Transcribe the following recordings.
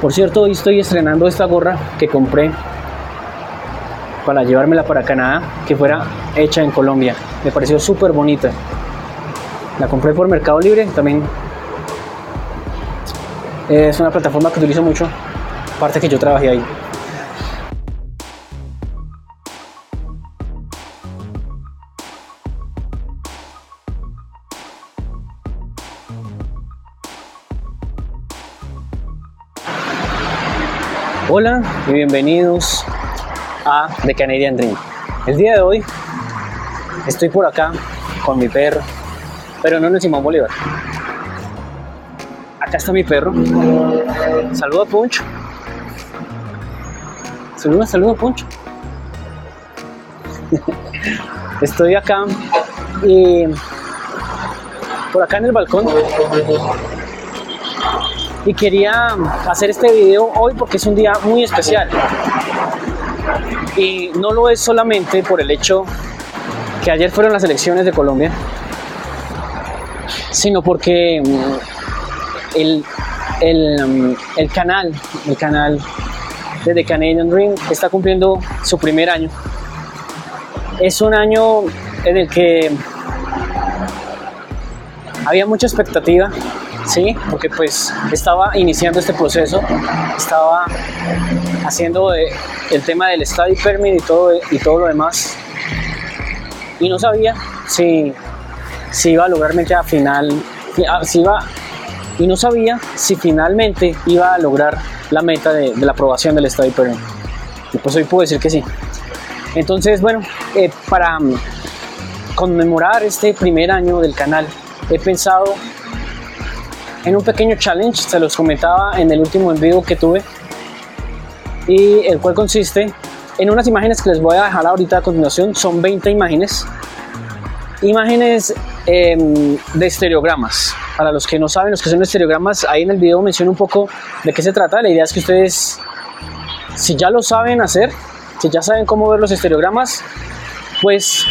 Por cierto, hoy estoy estrenando esta gorra que compré para llevármela para Canadá, que fuera hecha en Colombia. Me pareció súper bonita. La compré por Mercado Libre, también es una plataforma que utilizo mucho, aparte que yo trabajé ahí. Hola y bienvenidos a The Canadian Dream. El día de hoy estoy por acá con mi perro, pero no en el Simón Bolívar. Acá está mi perro. Saluda a Puncho. Saluda, saluda a Puncho. Estoy acá y por acá en el balcón y quería hacer este video hoy porque es un día muy especial. Y no lo es solamente por el hecho que ayer fueron las elecciones de Colombia sino porque mm, el, el, el canal el canal de The Canadian Dream está cumpliendo su primer año. Es un año en el que había mucha expectativa ¿sí? Porque pues estaba iniciando este proceso, estaba haciendo el tema del study permit y todo, y todo lo demás, y no sabía si, si iba a lograr a final, si iba, y no sabía si finalmente iba a lograr la meta de, la aprobación del study permit. Y pues hoy puedo decir que sí. Entonces, bueno, eh, para conmemorar este primer año del canal, he pensado en un pequeño challenge, se los comentaba en el último en vivo que tuve, y el cual consiste en unas imágenes que les voy a dejar ahorita a continuación, son 20 imágenes, imágenes em, de estereogramas. Para los que no saben, los que son estereogramas, ahí en el video menciono un poco de qué se trata. La idea es que ustedes, si ya lo saben hacer, si ya saben cómo ver los estereogramas, pues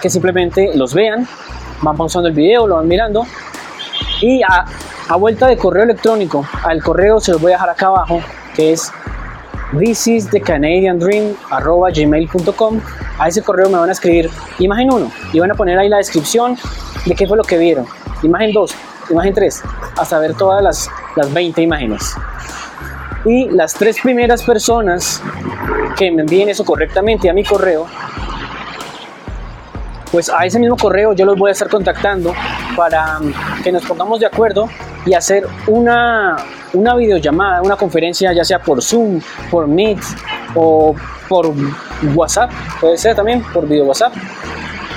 que simplemente los vean, van pausando el video, lo van mirando y a, vuelta de correo electrónico, al correo se los voy a dejar acá abajo, que es this is. A ese correo me van a escribir imagen 1 y van a poner ahí la descripción de qué fue lo que vieron. Imagen 2, imagen 3, hasta ver todas las, las 20 imágenes. Y las tres primeras personas que me envíen eso correctamente a mi correo, pues a ese mismo correo yo los voy a estar contactando para que nos pongamos de acuerdo y hacer una, una videollamada, una conferencia, ya sea por Zoom, por Meet o por WhatsApp, puede ser también por video WhatsApp.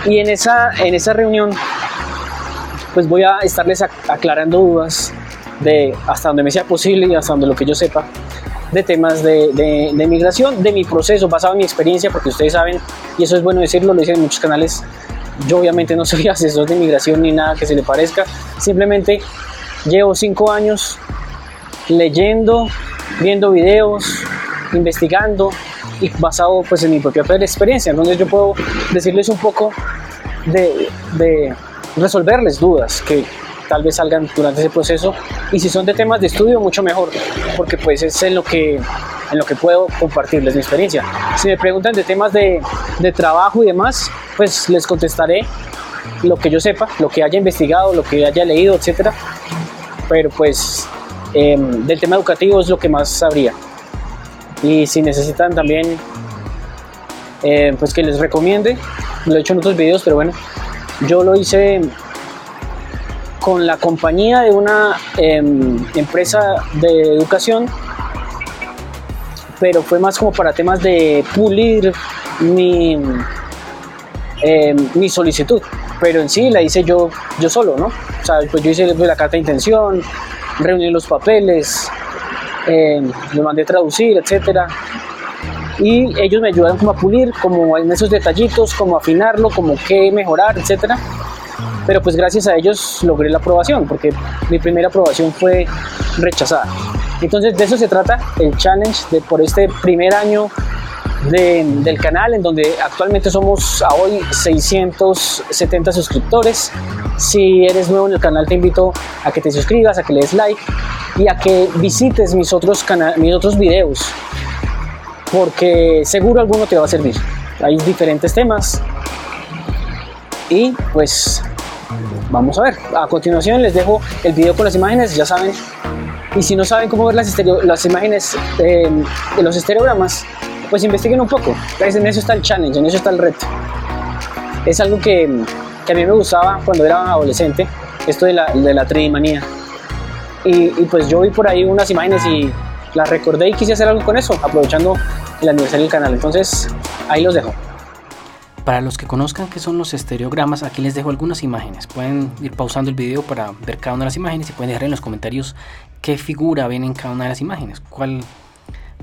Y en esa, en esa reunión, pues voy a estarles aclarando dudas de hasta donde me sea posible y hasta donde lo que yo sepa de temas de, de, de, migración, de mi proceso, basado en mi experiencia, porque ustedes saben, y eso es bueno decirlo, lo dicen en muchos canales yo obviamente no soy asesor de inmigración ni nada que se le parezca, simplemente llevo cinco años leyendo, viendo videos, investigando y basado pues en mi propia experiencia, entonces yo puedo decirles un poco de, de resolverles dudas que tal vez salgan durante ese proceso. Y si son de temas de estudio mucho mejor porque pues es en lo que en lo que puedo compartirles mi experiencia si me preguntan de temas de, trabajo y demás pues les contestaré lo que yo sepa, lo que haya investigado, lo que haya leído, etcétera. Pero pues em, del tema educativo es lo que más sabría. Y si necesitan también, em, pues que les recomiende, lo he hecho en otros videos, pero bueno, yo lo hice con la compañía de una em, empresa de educación, pero fue más como para temas de pulir mi eh, mi solicitud, pero en sí la hice yo, yo solo, ¿no? O sea, pues yo hice pues, la carta de intención, reuní los papeles, eh, lo mandé traducir, etcétera. Y ellos me ayudaron como a pulir, como en esos detallitos, como afinarlo, como qué mejorar, etcétera. Pero pues gracias a ellos logré la aprobación, porque mi primera aprobación fue rechazada. Entonces de eso se trata el challenge de por este primer año del canal, en donde actualmente somos a hoy 670 suscriptores. Si eres nuevo en el canal, te invito a que te suscribas, a que le des like y a que visites mis otros, mis otros videos, porque seguro alguno te va a servir. Hay diferentes temas y pues vamos a ver. A continuación les dejo el video con las imágenes, ya saben. Y si no saben cómo ver las, imágenes eh, de los estereogramas, pues investiguen un poco. En eso está el challenge, en eso está el reto. Es algo que, que a mí me gustaba cuando era adolescente, esto de la, de tridimanía. Y, y, pues yo vi por ahí unas imágenes y las recordé y quise hacer algo con eso, aprovechando el aniversario del canal. Entonces, ahí los dejo. Para los que conozcan qué son los estereogramas, aquí les dejo algunas imágenes. Pueden ir pausando el video para ver cada una de las imágenes y pueden dejar en los comentarios qué figura ven en cada una de las imágenes, cuál,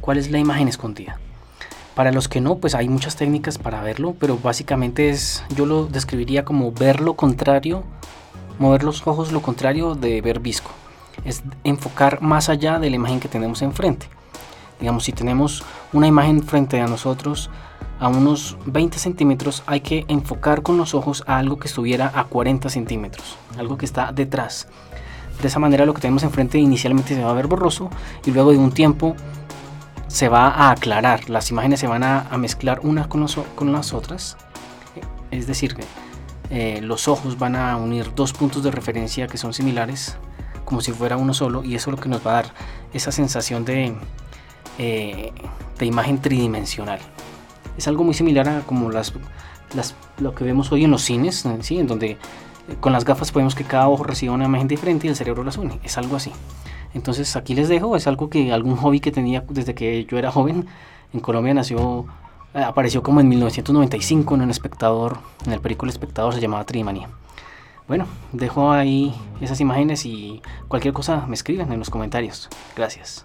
cuál es la imagen escondida. Para los que no, pues hay muchas técnicas para verlo, pero básicamente es, yo lo describiría como ver lo contrario, mover los ojos lo contrario de ver visco. Es enfocar más allá de la imagen que tenemos enfrente. Digamos, si tenemos una imagen frente a nosotros a unos 20 centímetros, hay que enfocar con los ojos a algo que estuviera a 40 centímetros, algo que está detrás. De esa manera lo que tenemos enfrente inicialmente se va a ver borroso y luego de un tiempo se va a aclarar, las imágenes se van a, mezclar unas con, las otras, es decir, eh, los ojos van a unir dos puntos de referencia que son similares, como si fuera uno solo, y eso es lo que nos va a dar esa sensación de, eh, de imagen tridimensional. Es algo muy similar a como las, las, lo que vemos hoy en los cines, ¿sí? en donde con las gafas podemos que cada ojo reciba una imagen diferente y el cerebro las une, es algo así. Entonces aquí les dejo, es algo que algún hobby que tenía desde que yo era joven. En Colombia nació, eh, apareció como en 1995 en un espectador, en el película Espectador se llamaba Trimanía. Bueno, dejo ahí esas imágenes y cualquier cosa me escriben en los comentarios. Gracias.